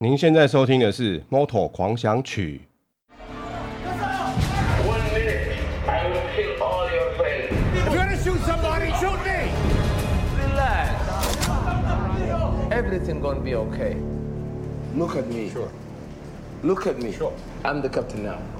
您现在收听的是《Moto 狂想曲》。Everything gonna be okay. Look at me. Sure. Look at me. Sure. I'm the captain now.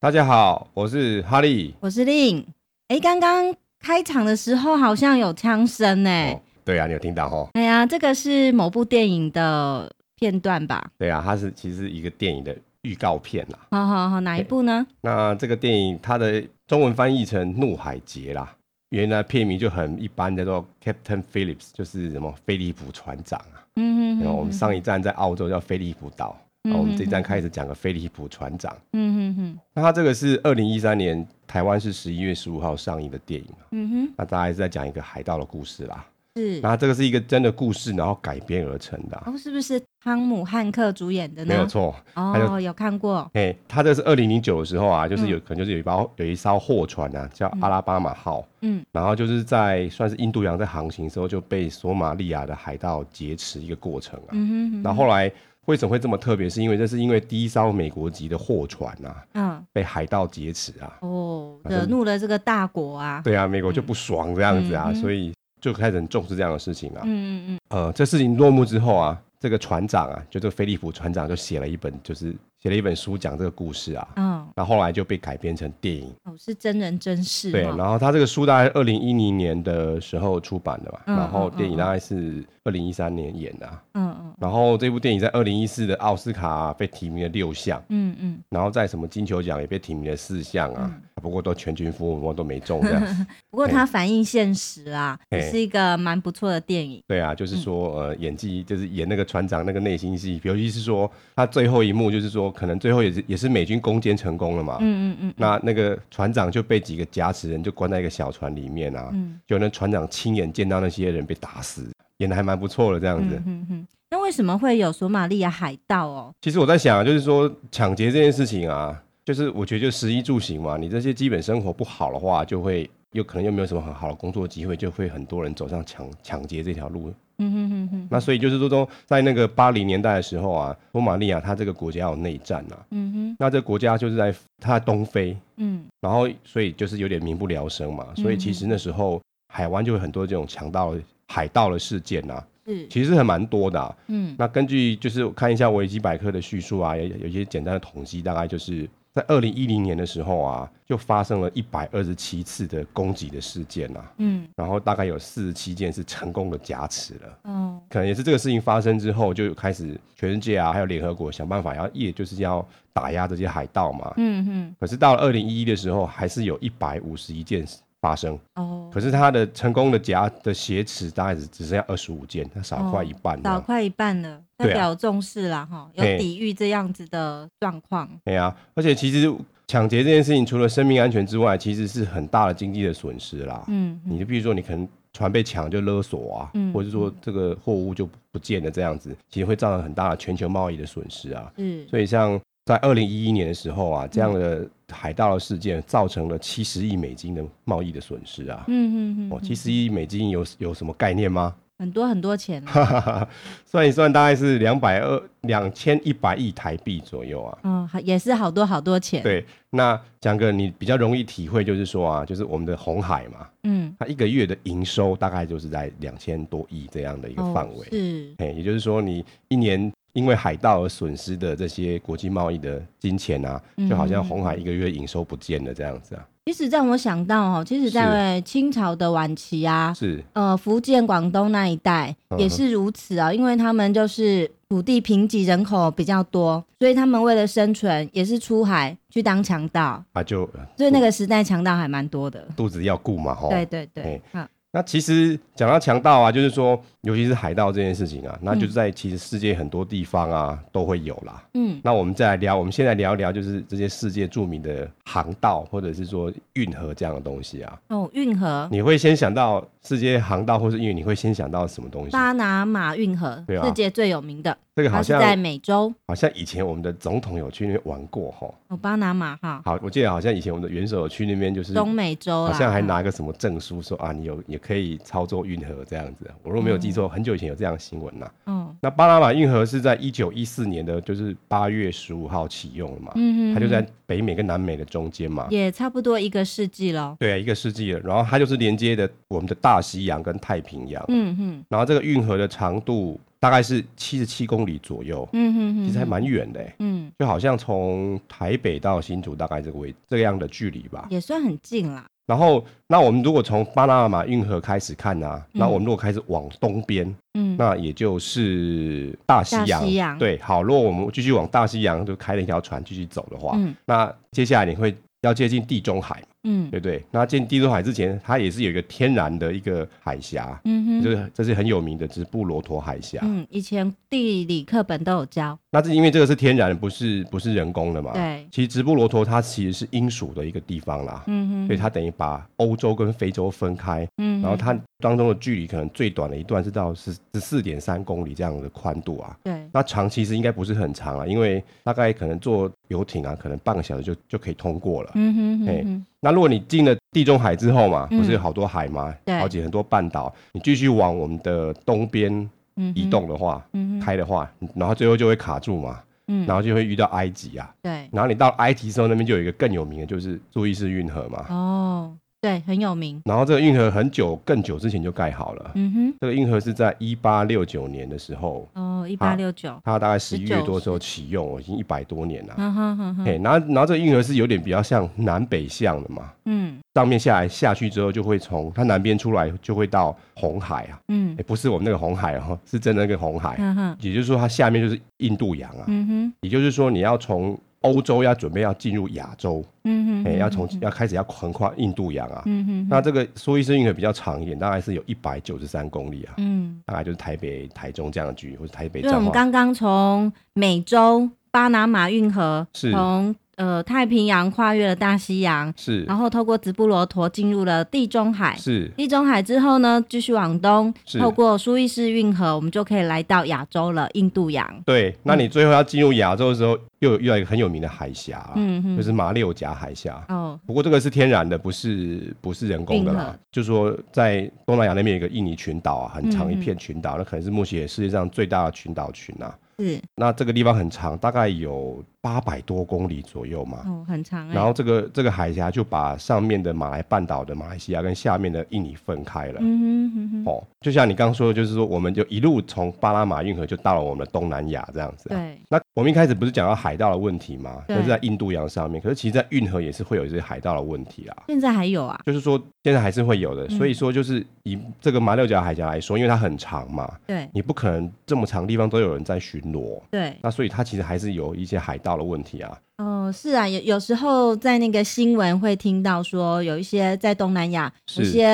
大家好，我是哈利，我是令。哎，刚刚开场的时候好像有枪声呢。哦。对啊，你有听到哦？哎呀，这个是某部电影的片段吧？对啊，它是其实一个电影的预告片啦。好好好，哪一部呢？那这个电影它的中文翻译成《怒海劫》啦，原来片名就很一般，叫做 Captain Phillips，就是什么菲利普船长啊。嗯嗯。然后我们上一站在澳洲叫菲利普岛。那我们这一站开始讲个菲利普船长。嗯哼哼。那他这个是二零一三年台湾是十一月十五号上映的电影。嗯哼。那大概是在讲一个海盗的故事啦。是。那这个是一个真的故事，然后改编而成的。哦，是不是汤姆汉克主演的呢？没有错。哦，有看过。哎，他这是二零零九的时候啊，就是有可能就是有一包有一艘货船啊，叫阿拉巴马号。嗯。然后就是在算是印度洋在航行的时候就被索马利亚的海盗劫持一个过程啊。嗯哼。然后后来。为什么会这么特别？是因为这是因为第一艘美国籍的货船啊，嗯，被海盗劫持啊，哦，惹怒了这个大国啊，对啊，美国就不爽这样子啊，嗯、所以就开始很重视这样的事情啊，嗯嗯嗯，呃，这事情落幕之后啊，这个船长啊，就这个菲利普船长就写了一本，就是。写了一本书讲这个故事啊，嗯，然后后来就被改编成电影，哦，是真人真事，对，然后他这个书大概二零一零年的时候出版的吧，嗯、然后电影大概是二零一三年演的，嗯嗯，然后这部电影在二零一四的奥斯卡被提名了六项，嗯嗯，然后在什么金球奖也被提名了四项啊，嗯、不过都全军覆没，都没中这样，不过它反映现实啊，也是一个蛮不错的电影，对啊，就是说、嗯、呃演技就是演那个船长那个内心戏，尤其是说他最后一幕就是说。可能最后也是也是美军攻坚成功了嘛，嗯嗯嗯，那那个船长就被几个夹持人就关在一个小船里面啊，嗯，就那船长亲眼见到那些人被打死，演的还蛮不错的这样子，嗯嗯嗯。那为什么会有索马利亚海盗哦？其实我在想，就是说抢劫这件事情啊，就是我觉得就食衣住行嘛，你这些基本生活不好的话，就会又可能又没有什么很好的工作机会，就会很多人走上抢抢劫这条路。嗯哼哼哼，那所以就是说，说在那个八零年代的时候啊，索马利亚它这个国家有内战啊，嗯哼，那这个国家就是在它东非，嗯，然后所以就是有点民不聊生嘛，所以其实那时候海湾就会很多这种强盗、海盗的事件啊，是，其实还蛮多的，嗯，那根据就是看一下维基百科的叙述啊，有有一些简单的统计，大概就是。在二零一零年的时候啊，就发生了一百二十七次的攻击的事件啊，嗯，然后大概有四十七件是成功的挟持了，嗯，可能也是这个事情发生之后，就开始全世界啊，还有联合国想办法要，也就是要打压这些海盗嘛，嗯哼，可是到了二零一一的时候，还是有一百五十一件事。发生。哦，可是他的成功的夹的挟持大概只只剩下二十五件，他少快一半，少快一半了，代表重视了哈，有抵御这样子的状况。对啊，而且其实抢劫这件事情，除了生命安全之外，其实是很大的经济的损失啦。嗯，你就比如说，你可能船被抢就勒索啊，嗯，或者说这个货物就不见了这样子，其实会造成很大的全球贸易的损失啊。嗯，所以像在二零一一年的时候啊，这样的。海盗的事件造成了七十亿美金的贸易的损失啊！嗯嗯嗯，哦，七十亿美金有有什么概念吗？很多很多钱，啊，算一算大概是两百二两千一百亿台币左右啊。嗯，也是好多好多钱。对，那讲个你比较容易体会，就是说啊，就是我们的红海嘛，嗯，它一个月的营收大概就是在两千多亿这样的一个范围。哦，是，哎，也就是说你一年。因为海盗而损失的这些国际贸易的金钱啊，就好像红海一个月营收不见了这样子啊。其实让我想到哦，其实在清朝的晚期啊，是。呃福建、广东那一带也是如此啊，因为他们就是土地贫瘠，人口比较多，所以他们为了生存也是出海去当强盗。啊，就所以那个时代强盗还蛮多的，肚子要顾嘛，吼。对对对，好。那其实讲到强盗啊，就是说，尤其是海盗这件事情啊，那就是在其实世界很多地方啊都会有啦。嗯，那我们再来聊，我们现在聊一聊，就是这些世界著名的航道，或者是说运河这样的东西啊。哦，运河，你会先想到世界航道，或是因为你会先想到什么东西？巴拿马运河，对啊，世界最有名的。这个好像在美洲，好像以前我们的总统有去那边玩过哈。哦，巴拿马哈。好，我记得好像以前我们的元首有去那边，就是中美洲，好像还拿个什么证书说啊，你有也可以操作运河这样子。我如果没有记错，很久以前有这样的新闻呐。嗯。那巴拿马运河是在一九一四年的，就是八月十五号启用了嘛。嗯嗯。它就在北美跟南美的中间嘛。也差不多一个世纪了。对啊，一个世纪了。然后它就是连接的我们的大西洋跟太平洋。嗯嗯。然后这个运河的长度。大概是七十七公里左右，嗯哼哼，其实还蛮远的，嗯，就好像从台北到新竹大概这个位这个样的距离吧，也算很近啦。然后，那我们如果从巴拿马运河开始看呢、啊，那、嗯、我们如果开始往东边，嗯，那也就是大西洋，西洋对，好，如果我们继续往大西洋就开了一条船继续走的话，嗯，那接下来你会要接近地中海。嗯，对对，那进地中海之前，它也是有一个天然的一个海峡，嗯哼，就是这是很有名的直布罗陀海峡。嗯，以前地理课本都有教。那是因为这个是天然的，不是不是人工的嘛？对。其实直布罗陀它其实是英属的一个地方啦，嗯哼，所以它等于把欧洲跟非洲分开，嗯，然后它当中的距离可能最短的一段是到十十四点三公里这样的宽度啊。对。那长其实应该不是很长啊，因为大概可能坐游艇啊，可能半个小时就就可以通过了。嗯哼，哎，那如果你进了地中海之后嘛，不是有好多海吗？对，好几很多半岛。你继续往我们的东边移动的话，开的话，然后最后就会卡住嘛，然后就会遇到埃及啊。对，然后你到埃及之后，那边就有一个更有名的，就是苏伊士运河嘛。哦。对，很有名。然后这个运河很久，更久之前就盖好了。嗯哼，这个运河是在一八六九年的时候。哦，一八六九。它大概十一月多的时候启用，已经一百多年了。嗯哼哼哼。嘿，然后然后这个运河是有点比较像南北向的嘛。嗯。上面下来下去之后，就会从它南边出来，就会到红海啊。嗯。也不是我们那个红海哦，是真的那个红海。嗯哼。也就是说，它下面就是印度洋啊。嗯哼。也就是说，你要从。欧洲要准备要进入亚洲，嗯哼，哎、欸，要从要开始要横跨印度洋啊，嗯哼，那这个苏伊士运河比较长一点，大概是有一百九十三公里啊，嗯，大概就是台北、台中这样的距离，或者台北。因为我们刚刚从美洲巴拿马运河是从。呃，太平洋跨越了大西洋，是，然后透过直布罗陀进入了地中海，是。地中海之后呢，继续往东，是透过苏伊士运河，我们就可以来到亚洲了，印度洋。对，那你最后要进入亚洲的时候，嗯、又有遇到一个很有名的海峡，嗯哼，就是马六甲海峡。哦，不过这个是天然的，不是不是人工的啦。就是说，在东南亚那边有一个印尼群岛啊，很长一片群岛，那可能是目前世界上最大的群岛群啊。是，那这个地方很长，大概有八百多公里左右嘛。哦，很长。然后这个这个海峡就把上面的马来半岛的马来西亚跟下面的印尼分开了。嗯哼哼哼。哦，就像你刚刚说的，就是说我们就一路从巴拿马运河就到了我们的东南亚这样子。对。那我们一开始不是讲到海盗的问题吗？对。就是在印度洋上面，可是其实，在运河也是会有一些海盗的问题啊。现在还有啊？就是说现在还是会有的。所以说，就是以这个马六甲海峡来说，因为它很长嘛。对。你不可能这么长地方都有人在巡逻。对，那所以它其实还是有一些海盗的问题啊。嗯、呃，是啊，有有时候在那个新闻会听到说，有一些在东南亚有些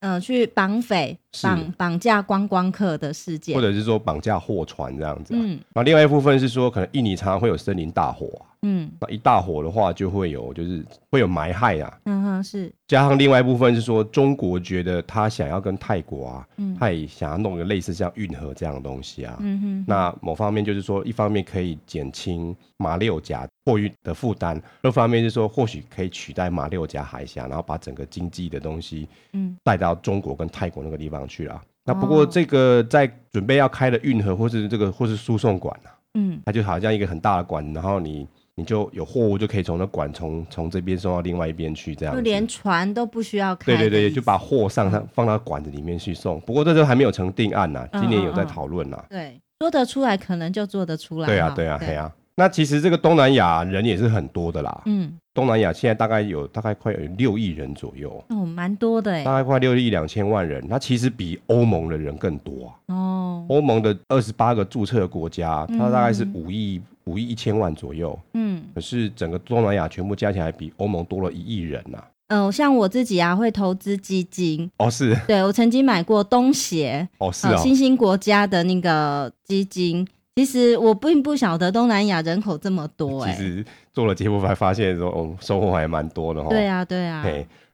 嗯、呃、去绑匪绑绑架观光客的事件，或者是说绑架货船这样子、啊。嗯，那另外一部分是说，可能印尼常常会有森林大火、啊。嗯，那一大火的话，就会有就是会有埋害啊。嗯哼，是。加上另外一部分是说，中国觉得他想要跟泰国啊，嗯，他也想要弄个类似像运河这样的东西啊。嗯哼。那某方面就是说，一方面可以减轻马六甲货运的负担，另一方面是说，或许可以取代马六甲海峡，然后把整个经济的东西，嗯，带到中国跟泰国那个地方去啊。嗯、那不过这个在准备要开的运河或是这个或是输送管啊，嗯，它就好像一个很大的管，然后你。你就有货物就可以从那管从从这边送到另外一边去，这样就连船都不需要开。对对对，就把货上上放到管子里面去送。不过这都还没有成定案呐，今年有在讨论呐。对，说得出来可能就做得出来。对啊对啊对啊。那其实这个东南亚人也是很多的啦。嗯。东南亚现在大概有大概快有六亿人左右。哦，蛮多的哎。大概快六亿两千万人，那其实比欧盟的人更多啊。哦。欧盟的二十八个注册国家，它大概是五亿。五亿一千万左右，嗯，可是整个东南亚全部加起来比欧盟多了一亿人呐、啊，嗯、呃，像我自己啊，会投资基金。哦，是。对，我曾经买过东协，哦，是啊、哦，新兴国家的那个基金。其实我并不晓得东南亚人口这么多、欸，哎。其实做了节目才发现说，哦，收获还蛮多的哈。对啊，对啊。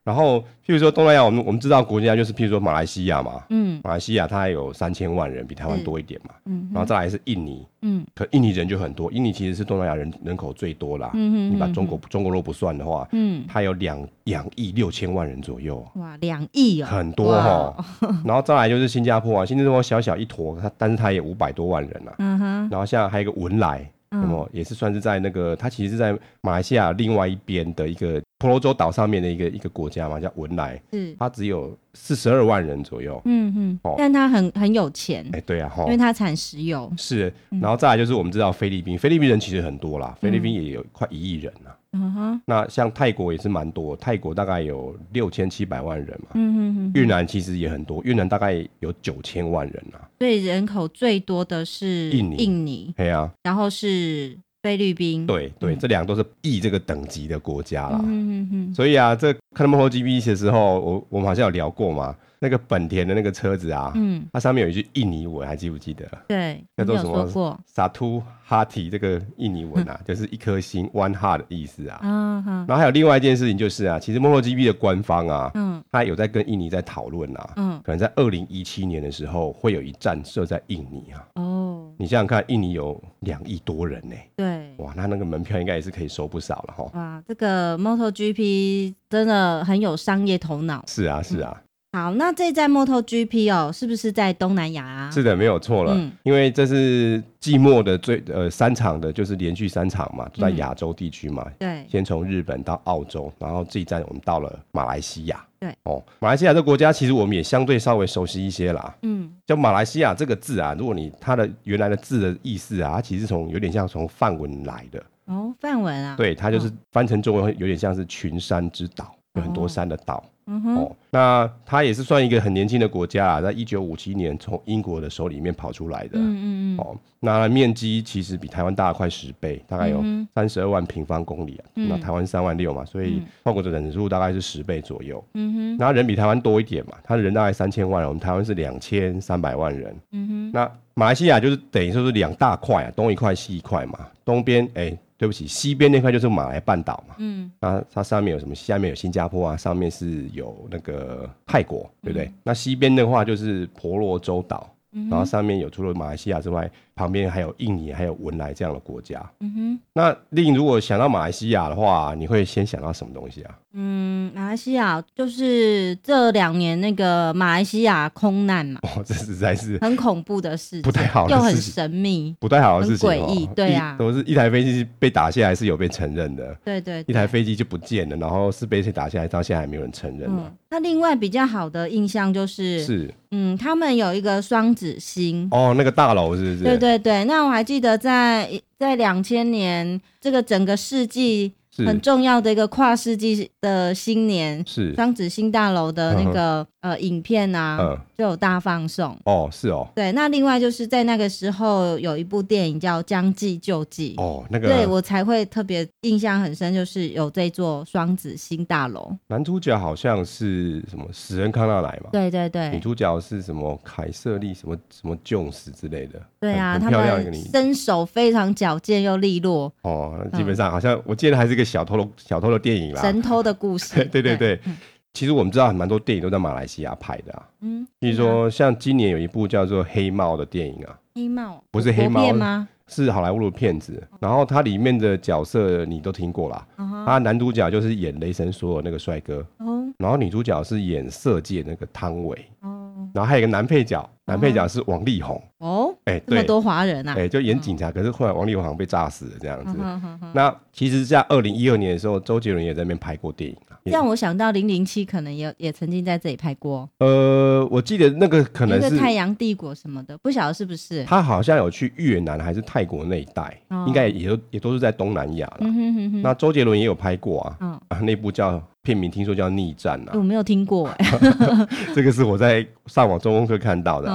然后，譬如说东南亚，我们我们知道国家就是譬如说马来西亚嘛，嗯，马来西亚它有三千万人，比台湾多一点嘛，嗯，然后再来是印尼，嗯，可印尼人就很多，印尼其实是东南亚人人口最多啦，嗯，你把中国中国若不算的话，嗯，它有两两亿六千万人左右，哇，两亿哦，很多哈，然后再来就是新加坡啊，新加坡小小一坨，它但是它也五百多万人啊，嗯哼，然后像还有一个文莱。那么也是算是在那个，它其实是在马来西亚另外一边的一个婆罗洲岛上面的一个一个国家嘛，叫文莱，嗯它只有四十二万人左右，嗯嗯，哦，但它很很有钱，哎、欸，对啊，因为它产石油，是，然后再来就是我们知道菲律宾，菲律宾人其实很多啦，菲律宾也有快一亿人啊。嗯哼，那像泰国也是蛮多，泰国大概有六千七百万人嘛。嗯哼哼。越南其实也很多，越南大概有九千万人啊。所以人口最多的是印尼，印尼。对啊。然后是菲律宾。对对，这两个都是亿这个等级的国家啦。嗯哼哼。所以啊，这看 MotoGP 的时候，我我们好像有聊过嘛。那个本田的那个车子啊，嗯，它上面有一句印尼文，还记不记得？对，叫做什么？Satu Hati 这个印尼文啊，就是一颗心 （One Heart） 的意思啊。嗯然后还有另外一件事情就是啊，其实 MotoGP 的官方啊，嗯，他有在跟印尼在讨论啊，嗯，可能在二零一七年的时候会有一站设在印尼啊。哦，你想想看，印尼有两亿多人呢。对。哇，那那个门票应该也是可以收不少了哈。哇，这个 MotoGP 真的很有商业头脑。是啊，是啊。好，那这站 MotoGP 哦，是不是在东南亚啊？是的，没有错了，嗯、因为这是季末的最呃三场的，就是连续三场嘛，都在亚洲地区嘛。对、嗯，先从日本到澳洲，然后这一站我们到了马来西亚。对，哦，马来西亚这国家其实我们也相对稍微熟悉一些啦。嗯，叫马来西亚这个字啊，如果你它的原来的字的意思啊，它其实从有点像从梵文来的。哦，梵文啊。对，它就是翻成中文有点像是群山之岛，有很多山的岛。嗯哼，哦，那它也是算一个很年轻的国家啊，在一九五七年从英国的手里面跑出来的。嗯嗯嗯。哦，那面积其实比台湾大了快十倍，大概有三十二万平方公里啊。嗯、那台湾三万六嘛，所以跨国的人数大概是十倍左右。嗯哼。那人比台湾多一点嘛，他的人大概三千万，我们台湾是两千三百万人。嗯哼。那马来西亚就是等于说是两大块啊，东一块西一块嘛。东边哎。欸对不起，西边那块就是马来半岛嘛，嗯，那它上面有什么？下面有新加坡啊，上面是有那个泰国，对不对？嗯、那西边的话就是婆罗洲岛。然后上面有除了马来西亚之外，旁边还有印尼，还有文莱这样的国家。嗯哼。那另如果想到马来西亚的话，你会先想到什么东西啊？嗯，马来西亚就是这两年那个马来西亚空难嘛。哦，这实在是很恐怖的事情，不太好，又很神秘，不太好的事情，诡异。对啊，都是一台飞机被打下来是有被承认的。对，对对。一台飞机就不见了，然后是被谁打下来，到现在还没有人承认。嗯。那另外比较好的印象就是是。嗯，他们有一个双子星哦，那个大楼是不是？对对对对，那我还记得在在两千年这个整个世纪。很重要的一个跨世纪的新年，是双子星大楼的那个、嗯、呃影片啊、嗯，就有大放送哦，是哦，对。那另外就是在那个时候有一部电影叫《将计就计》哦，那个对我才会特别印象很深，就是有这座双子星大楼。男主角好像是什么史恩康纳莱嘛？对对对。女主角是什么凯瑟莉什么什么琼斯之类的？对啊，他们身手非常矫健又利落。哦，基本上好像我记得还是一个。小偷的小偷的电影啦，神偷的故事。对对对，嗯、其实我们知道很蛮多电影都在马来西亚拍的啊。嗯，比如说像今年有一部叫做《黑猫》的电影啊。黑猫不是黑猫吗？是好莱坞的片子。然后它里面的角色你都听过啦。嗯、他男主角就是演雷神索尔那个帅哥。哦。然后女主角是演色戒那个汤唯。哦。然后还有一个男配角，男配角是王力宏。哦。哎、欸，这么多华人啊！哎、欸，就演警察、嗯，可是后来王力宏好像被炸死了这样子。嗯、哼哼那其实，在二零一二年的时候，周杰伦也在那边拍过电影啊。让我想到零零七可能也也曾经在这里拍过。呃，我记得那个可能是那个太阳帝国什么的，不晓得是不是？他好像有去越南还是泰国那一带，哦、应该也都也都是在东南亚了、嗯。那周杰伦也有拍过啊，嗯、啊，那部叫片名听说叫逆战啊，我没有听过哎，这个是我在上网中文课看到的。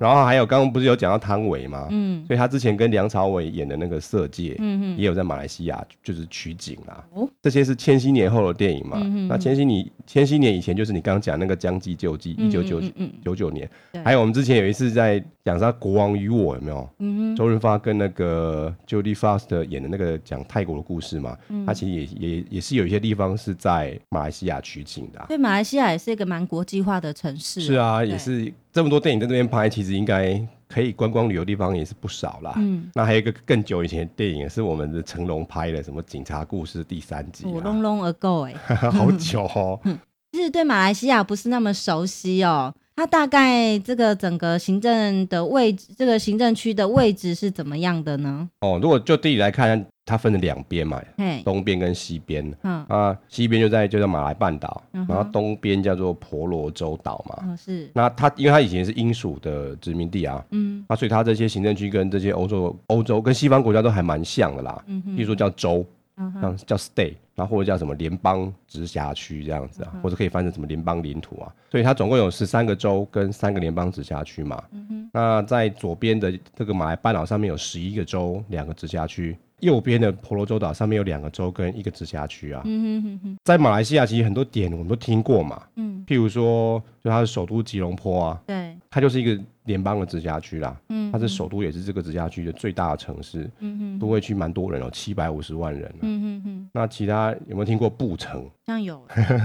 然后还有刚刚不是有讲到汤唯吗？嗯，所以他之前跟梁朝伟演的那个《色戒》，嗯嗯也有在马来西亚就是取景啦。哦，这些是千禧年后的电影嘛？嗯那千禧年千禧年以前就是你刚刚讲那个《将计就计》，一九九九九年。还有我们之前有一次在讲他《国王与我》，有没有？嗯周润发跟那个 Jodie Foster 演的那个讲泰国的故事嘛？他其实也也也是有一些地方是在。马来西亚取景的，对，马来西亚也是一个蛮国际化的城市。是啊，也是这么多电影在那边拍，其实应该可以观光旅游地方也是不少啦。嗯，那还有一个更久以前的电影，是我们的成龙拍的，什么《警察故事》第三集。我 long long ago 哎，好久哦。其实对马来西亚不是那么熟悉哦。它大概这个整个行政的位置，这个行政区的位置是怎么样的呢？哦，如果就地理来看，它分了两边嘛，嘿东边跟西边。嗯啊，西边就在就在马来半岛，嗯、然后东边叫做婆罗洲岛嘛。嗯、是。那它因为它以前是英属的殖民地啊，嗯，啊，所以它这些行政区跟这些欧洲欧洲跟西方国家都还蛮像的啦。嗯哼。比如说叫州。像叫 state，然后或者叫什么联邦直辖区这样子啊，或者可以翻成什么联邦领土啊。所以它总共有十三个州跟三个联邦直辖区嘛。那在左边的这个马来半岛上面有十一个州，两个直辖区；右边的婆罗洲岛上面有两个州跟一个直辖区啊。在马来西亚其实很多点我们都听过嘛。譬如说，就它的首都吉隆坡啊。对。它就是一个。联邦的直辖区啦，嗯，它是首都，也是这个直辖区的最大的城市，嗯哼，都会区蛮多人哦，七百五十万人，嗯哼哼。那其他有没有听过布城？像有。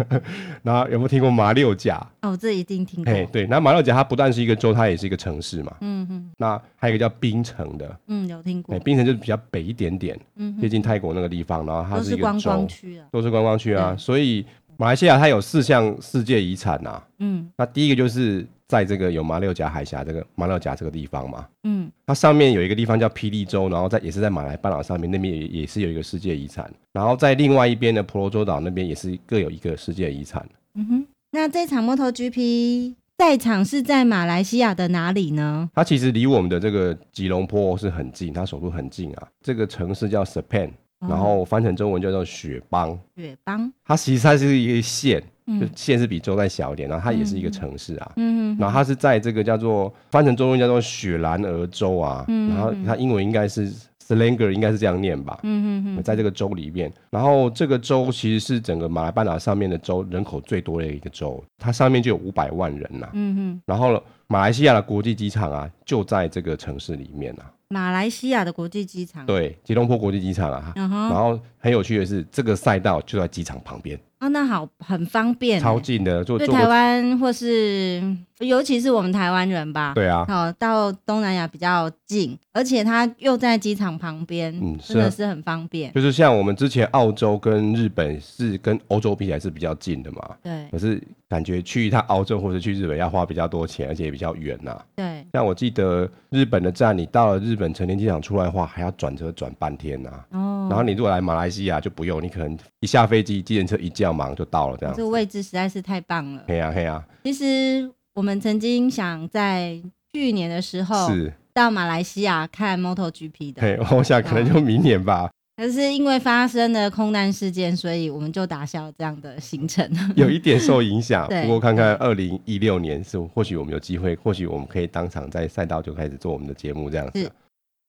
那有没有听过马六甲？哦，这一定听过。哎，对，那马六甲它不但是一个州，它也是一个城市嘛，嗯哼。那还有一个叫槟城的，嗯，有听过。哎，槟城就是比较北一点点，嗯，接近泰国那个地方，然后它是一个州，都是观光区啊，都是观光区啊。所以马来西亚它有四项世界遗产呐，嗯，那第一个就是。在这个有马六甲海峡这个马六甲这个地方嘛，嗯，它上面有一个地方叫霹雳州，然后在也是在马来半岛上面，那边也也是有一个世界遗产，然后在另外一边的婆罗洲岛那边也是各有一个世界遗产。嗯哼，那这场 MotoGP 赛场是在马来西亚的哪里呢？它其实离我们的这个吉隆坡是很近，它首都很近啊。这个城市叫 Sepang，然后翻成中文叫做雪邦。雪邦，它其实它是一个县。就县是比州再小一点，然后它也是一个城市啊，嗯，然后它是在这个叫做翻成中文叫做雪兰莪州啊，嗯，然后它英文应该是 Selangor，应该是这样念吧，嗯嗯嗯，在这个州里面，然后这个州其实是整个马来半岛上面的州人口最多的一个州，它上面就有五百万人呐，嗯嗯，然后马来西亚的国际机场啊就在这个城市里面啊。马来西亚的国际机场，对，吉隆坡国际机场啊，然后很有趣的是，这个赛道就在机场旁边。哦，那好，很方便，超近的，就对台湾或是，尤其是我们台湾人吧。对啊，好，到东南亚比较近，而且它又在机场旁边，嗯，真的是很方便。就是像我们之前澳洲跟日本是跟欧洲比起来是比较近的嘛，对。可是感觉去一趟澳洲或者去日本要花比较多钱，而且也比较远呐。对。像我记得日本的站，你到了日本成田机场出来的话，还要转车转半天呐。哦。然后你如果来马来西亚就不用，你可能一下飞机，计程车一叫。忙就到了，这样子。这个位置实在是太棒了。嘿呀嘿呀。其实我们曾经想在去年的时候是到马来西亚看 MotoGP 的。嘿，我想可能就明年吧。可是因为发生了空难事件，所以我们就打消这样的行程。有一点受影响。不过看看二零一六年是或许我们有机会，或许我们可以当场在赛道就开始做我们的节目这样子。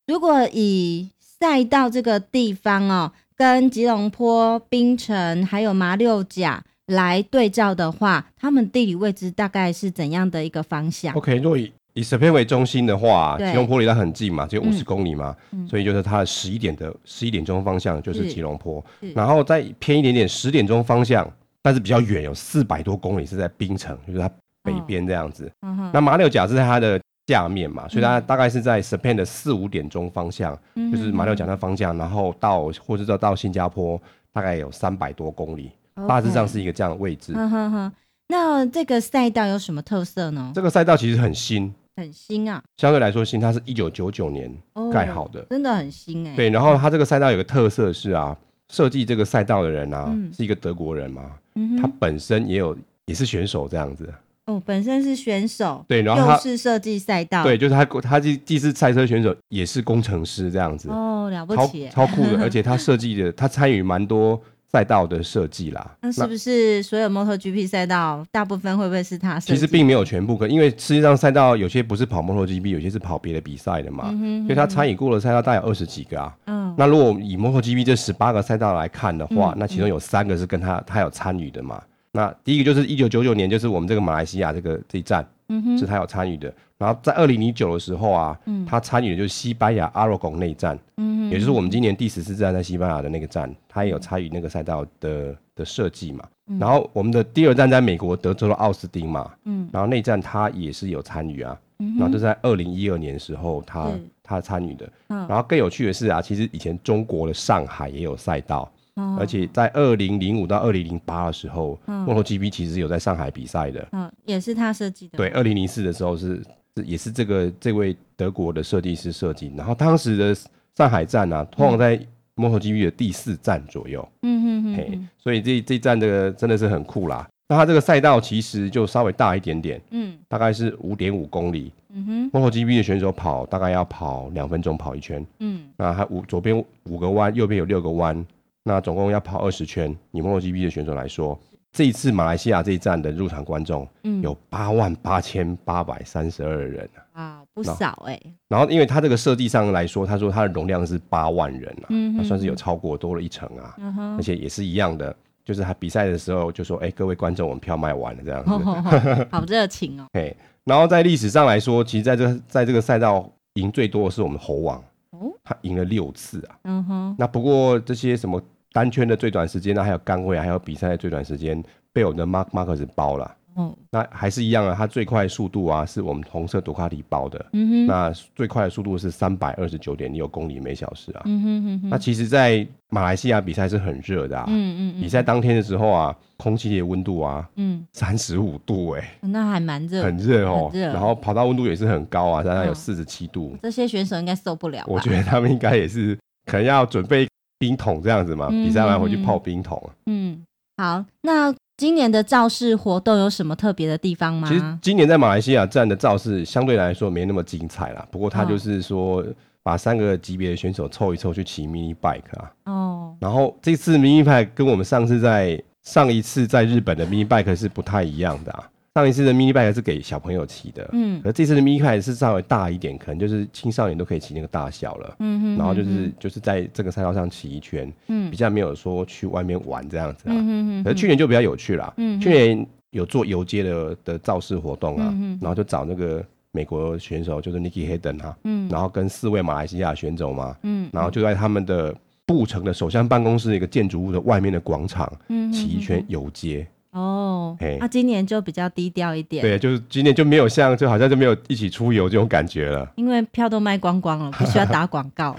如果以赛道这个地方哦。跟吉隆坡、槟城还有马六甲来对照的话，他们地理位置大概是怎样的一个方向？OK，如果以以 Sepang 为中心的话，吉隆坡离它很近嘛，只有五十公里嘛，嗯、所以就是它的十一点的十一点钟方向就是吉隆坡，然后再偏一点点十点钟方向，但是比较远，有四百多公里是在槟城，就是它北边这样子。哦、那马六甲是在它的。下面嘛，所以它大概是在 Sepang 的四五点钟方向，嗯、就是马六甲的方向，然后到或者到到新加坡，大概有三百多公里.大致上是一个这样的位置。呵呵呵，那这个赛道有什么特色呢？这个赛道其实很新，很新啊，相对来说新，它是一九九九年盖好的，哦，真的很新哎，欸。对，然后它这个赛道有个特色是啊，设计这个赛道的人啊，嗯、是一个德国人嘛，嗯、他本身也有也是选手这样子。哦，本身是选手，对，然后他又是设计赛道，对，就是他，他既既是赛车选手，也是工程师这样子，哦，了不起，超超酷的，而且他设计的，他参与蛮多赛道的设计啦。那是不是所有 MotoGP 赛道大部分会不会是他设计？其实并没有全部，可因为实际上赛道有些不是跑 MotoGP，有些是跑别的比赛的嘛。嗯哼嗯哼，所以他参与过的赛道大概有二十几个啊。嗯。那如果以 MotoGP 这十八个赛道来看的话，嗯、那其中有三个是跟他他有参与的嘛。那第一个就是一九九九年，就是我们这个马来西亚这个这一站，嗯哼，是他有参与的。然后在二零零九的时候啊，嗯、他参与的就是西班牙阿罗贡那一站，嗯哼，也就是我们今年第十四站在西班牙的那个站，他也有参与那个赛道的的设计嘛。嗯、然后我们的第二站在美国德州的奥斯汀嘛，嗯，然后那站他也是有参与啊，嗯、然后就在二零一二年的时候他，他、嗯、他参与的。嗯、然后更有趣的是啊，其实以前中国的上海也有赛道，嗯、而且在二零零五到二零零八的时候，MotoGP 其实有在上海比赛的，嗯，也是他设计的。对，二零零四的时候是。也是这个这位德国的设计师设计，然后当时的上海站呢、啊，通常在 MotoGP 的第四站左右，嗯哼哼，嘿，所以这这站的真的是很酷啦。那它这个赛道其实就稍微大一点点，嗯，大概是五点五公里，嗯哼，MotoGP 的选手跑大概要跑两分钟跑一圈，嗯，那它五左边五个弯，右边有六个弯，那总共要跑二十圈。以 MotoGP 的选手来说。这一次马来西亚这一站的入场观众，嗯，有八万八千八百三十二人啊，啊，不少哎、欸。然后，因为他这个设计上来说，他说他的容量是八万人啊，嗯哼哼，算是有超过多了一成啊，嗯，而且也是一样的，就是他比赛的时候就说，哎，各位观众，我们票卖完了这样子，哦哦、好热情哦。嘿，然后在历史上来说，其实在这在这个赛道赢最多的是我们猴王，哦，他赢了六次啊，嗯哼。那不过这些什么？单圈的最短时间呢，还有杆位，还有比赛的最短时间，被我们的 Mark Marcus 包了。嗯，那还是一样啊，它最快速度啊，是我们红色杜卡迪包的。嗯哼，那最快的速度是三百二十九点六公里每小时啊。嗯哼哼哼。那其实，在马来西亚比赛是很热的啊。嗯嗯嗯。比赛当天的时候啊，空气的温度啊，嗯，三十五度哎、欸，那还蛮热，很热哦。热。然后跑道温度也是很高啊，大概有四十七度、嗯。这些选手应该受不了。我觉得他们应该也是可能要准备。冰桶这样子嘛，比赛完回去泡冰桶。嗯，好，那今年的造势活动有什么特别的地方吗？其实今年在马来西亚站的造势相对来说没那么精彩啦，不过他就是说把三个级别的选手凑一凑去骑 mini bike 啊。哦。然后这次 mini bike 跟我们上次在上一次在日本的 mini bike 是不太一样的啊。上一次的 mini bike 是给小朋友骑的，嗯，而这次的 mini bike 是稍微大一点，可能就是青少年都可以骑那个大小了，嗯哼，然后就是就是在这个赛道上骑一圈，嗯，比较没有说去外面玩这样子啊，嗯哼，可是去年就比较有趣了，嗯，去年有做游街的的造势活动啊，嗯，然后就找那个美国选手就是 Nicky Hayden 啊，嗯，然后跟四位马来西亚选手嘛，嗯，然后就在他们的布城的首相办公室一个建筑物的外面的广场，嗯，骑一圈游街。哦，那今年就比较低调一点。对，就是今年就没有像，就好像就没有一起出游这种感觉了。因为票都卖光光了，不需要打广告。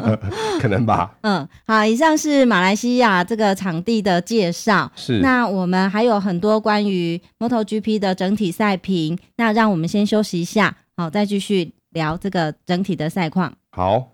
可能吧。嗯，好，以上是马来西亚这个场地的介绍。是。那我们还有很多关于 MotoGP 的整体赛评，那让我们先休息一下，好，再继续聊这个整体的赛况。好。